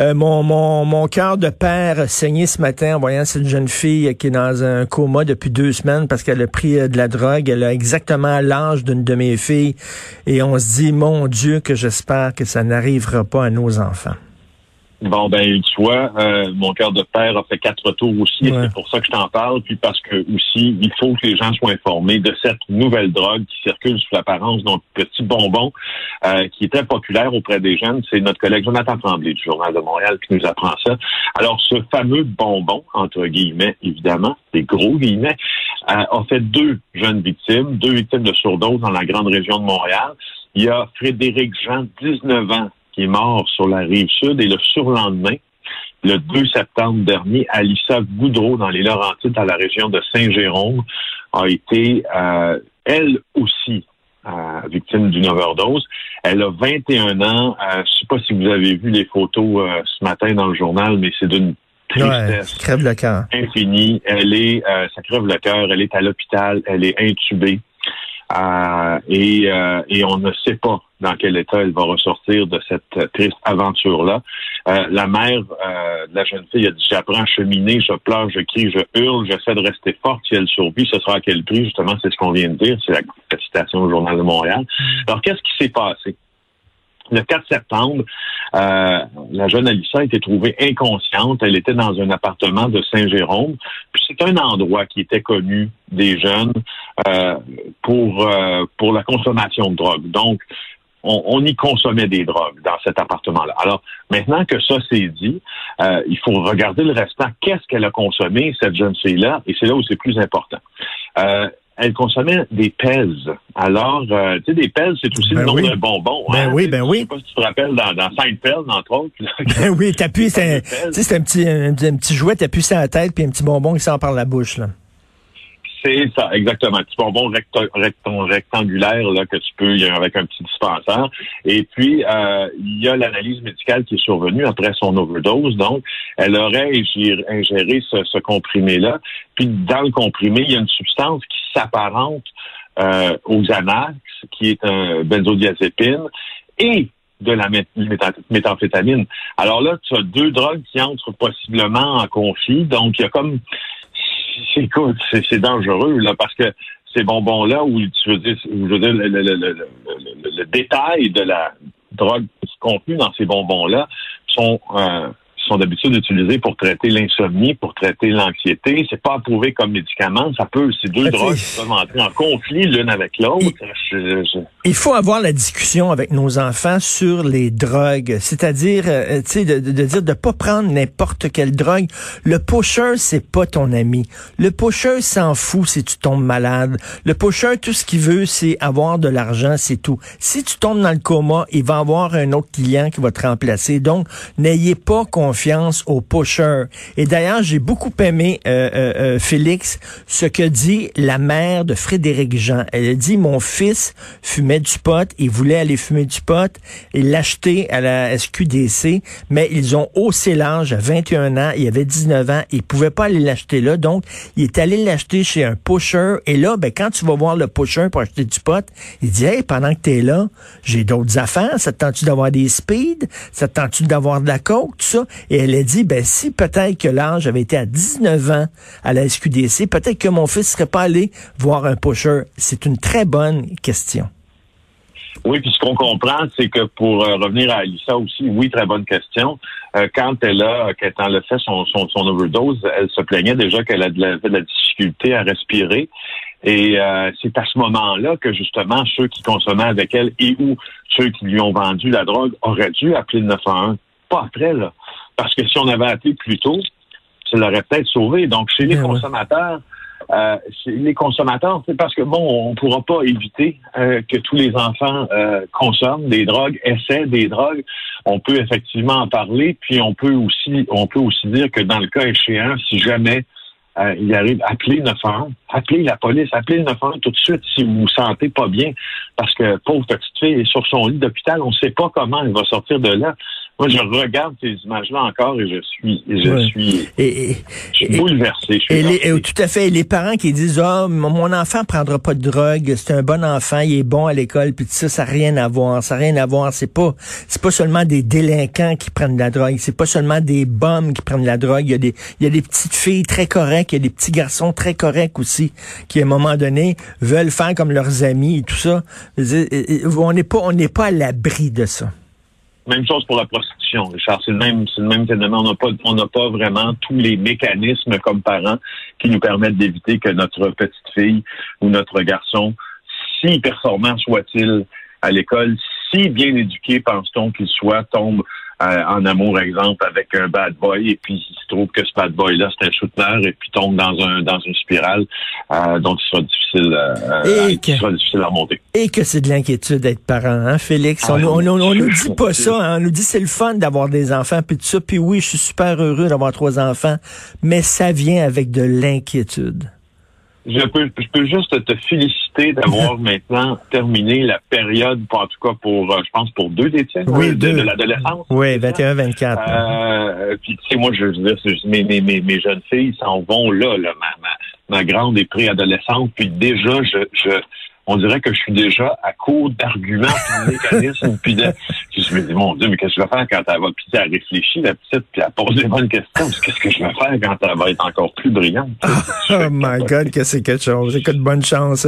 Euh, mon mon, cœur de père saigné ce matin en voyant cette jeune fille qui est dans un coma depuis deux semaines parce qu'elle a pris euh, de la drogue. Elle a exactement l'âge d'une de mes filles. Et on se dit, mon Dieu, que j'espère que ça n'arrivera pas à nos enfants. Bon, ben, tu vois, euh, mon cœur de père a fait quatre tours aussi, et c'est pour ça que je t'en parle, puis parce que aussi, il faut que les gens soient informés de cette nouvelle drogue qui circule sous l'apparence d'un petit bonbon euh, qui est très populaire auprès des jeunes. C'est notre collègue Jonathan Tremblay du Journal de Montréal qui nous apprend ça. Alors, ce fameux bonbon, entre guillemets, évidemment, des gros guillemets, euh, a fait deux jeunes victimes, deux victimes de surdose dans la grande région de Montréal. Il y a Frédéric Jean, 19 ans, qui est mort sur la rive sud et le surlendemain, le 2 septembre dernier, Alissa Goudreau, dans les Laurentides, dans la région de Saint-Jérôme, a été, euh, elle aussi, euh, victime d'une overdose. Elle a 21 ans. Euh, je ne sais pas si vous avez vu les photos ce matin dans le journal, mais c'est d'une tristesse crève le cœur. infinie. Elle est, ça crève le cœur. Elle est à l'hôpital. Elle est intubée. et, et on ne sait pas dans quel état elle va ressortir de cette triste aventure-là. Euh, la mère euh, de la jeune fille a dit, j'apprends à cheminer, je pleure, je crie, je hurle, j'essaie de rester forte. Si elle survit, ce sera à quel prix? Justement, c'est ce qu'on vient de dire. C'est la, la citation au Journal de Montréal. Mm. Alors, qu'est-ce qui s'est passé? Le 4 septembre, euh, la jeune Alissa a été trouvée inconsciente. Elle était dans un appartement de Saint-Jérôme. Puis c'est un endroit qui était connu des jeunes euh, pour euh, pour la consommation de drogue. Donc, on, y consommait des drogues dans cet appartement-là. Alors, maintenant que ça c'est dit, euh, il faut regarder le restant. Qu'est-ce qu'elle a consommé, cette jeune fille-là? Et c'est là où c'est plus important. Euh, elle consommait des pèses. Alors, euh, tu sais, des pèses, c'est aussi le ben nom d'un bonbon. Ben hein? oui, ben oui. Je sais pas si tu te rappelles dans, dans Seinfeld, entre autres. ben oui, t'appuies, c'est un, petit, un, un, petit jouet, t'appuies sur la tête, puis un petit bonbon qui sort par la bouche, là. C'est ça, exactement. Un petit bonbon rectangulaire là, que tu peux avec un petit dispensaire. Et puis, euh, il y a l'analyse médicale qui est survenue après son overdose. Donc, elle aurait ingéré ce, comprimé-là. Puis, dans le comprimé, il y a une substance qui s'apparente euh, aux Xanax, qui est un benzodiazépine, et de la méthamphétamine. Alors là, tu as deux drogues qui entrent possiblement en conflit. Donc, il y a comme écoute, c'est dangereux, là, parce que ces bonbons-là, où tu veux dire, je veux dire le, le, le, le, détail de la drogue contenue dans ces bonbons-là sont euh, sont d'habitude utilisés pour traiter l'insomnie, pour traiter l'anxiété. C'est pas approuvé comme médicament. Ça peut, ces deux drogues peuvent entrer en conflit l'une avec l'autre. Il, faut avoir la discussion avec nos enfants sur les drogues, c'est-à-dire, euh, tu sais, de, de, dire de pas prendre n'importe quelle drogue. Le pusher, c'est pas ton ami. Le pusher s'en fout si tu tombes malade. Le pusher, tout ce qu'il veut, c'est avoir de l'argent, c'est tout. Si tu tombes dans le coma, il va avoir un autre client qui va te remplacer. Donc, n'ayez pas confiance aux pushers. Et d'ailleurs, j'ai beaucoup aimé, euh, euh, euh, Félix, ce que dit la mère de Frédéric Jean. Elle dit, mon fils fumait du pot, il voulait aller fumer du pot, il l'achetait à la SQDC, mais ils ont haussé l'âge à 21 ans, il avait 19 ans, il pouvait pas aller l'acheter là, donc il est allé l'acheter chez un pusher, et là, ben, quand tu vas voir le pusher pour acheter du pot, il dit, hey, pendant que tu es là, j'ai d'autres affaires, ça te tente-tu d'avoir des speeds, ça te tente-tu d'avoir de la coke, tout ça, et elle a dit, ben si peut-être que l'âge avait été à 19 ans à la SQDC, peut-être que mon fils serait pas allé voir un pusher. C'est une très bonne question. Oui, puis ce qu'on comprend, c'est que pour euh, revenir à Alissa aussi, oui, très bonne question. Euh, quand elle a, quand elle a fait son, son, overdose, elle se plaignait déjà qu'elle avait de la, difficulté à respirer. Et euh, c'est à ce moment-là que justement ceux qui consommaient avec elle et ou ceux qui lui ont vendu la drogue auraient dû appeler le 911. Pas après, là. Parce que si on avait appelé plus tôt, ça l'aurait peut-être sauvé. Donc, chez les ben consommateurs, euh, les consommateurs, c'est parce que bon, on ne pourra pas éviter euh, que tous les enfants euh, consomment des drogues, essaient des drogues. On peut effectivement en parler, puis on peut aussi, on peut aussi dire que dans le cas échéant, si jamais euh, il arrive, appelez 911, appelez la police, appelez le 911 tout de suite si vous vous sentez pas bien, parce que pauvre petite fille est sur son lit d'hôpital, on ne sait pas comment elle va sortir de là. Moi, je regarde ces images-là encore et je suis, je suis, et, je suis bouleversé. et, les, tout à fait. Et les parents qui disent, ah, oh, mon enfant prendra pas de drogue, c'est un bon enfant, il est bon à l'école, puis ça, ça n'a rien à voir, ça n'a rien à voir. C'est pas, c'est pas seulement des délinquants qui prennent de la drogue, c'est pas seulement des bombes qui prennent de la drogue. Il y a des, il y a des petites filles très correctes, il y a des petits garçons très corrects aussi, qui à un moment donné veulent faire comme leurs amis et tout ça. On n'est pas, on n'est pas à l'abri de ça. Même chose pour la prostitution, Richard. C'est le même, c'est le même phénomène. On n'a pas, on n'a pas vraiment tous les mécanismes comme parents qui nous permettent d'éviter que notre petite fille ou notre garçon, si performant soit-il à l'école, si bien éduqué pense-t-on qu'il soit, tombe euh, en amour, exemple, avec un bad boy, et puis il se trouve que ce bad boy-là, c'est un shooter, et puis tombe dans un dans une spirale euh, dont il sera difficile, euh, sera difficile à remonter. Et que c'est de l'inquiétude d'être parent, hein, Félix? on, ah, on, on, nous dit pas ça, hein? on nous dit c'est le fun d'avoir des enfants, puis tout ça, puis oui, je suis super heureux d'avoir trois enfants, mais ça vient avec de l'inquiétude. Je peux, je peux juste te féliciter d'avoir maintenant terminé la période, en tout cas pour, euh, je pense, pour deux des tiens, oui, de, de l'adolescence. Oui, 21-24. Euh, puis, tu sais, moi, je veux dire, mes, mes, mes, mes jeunes filles s'en vont là, là. Ma, ma, ma grande est préadolescente, puis déjà, je, je, on dirait que je suis déjà à court d'arguments, de mécanismes, puis de, je me dis, mon Dieu, mais qu'est-ce que je vais faire quand elle va, puis elle réfléchit, la petite, puis elle pose des bonnes questions, qu'est-ce que je vais faire quand elle va être encore plus brillante? oh my God, que c'est quelque chose. Écoute, bonne chance.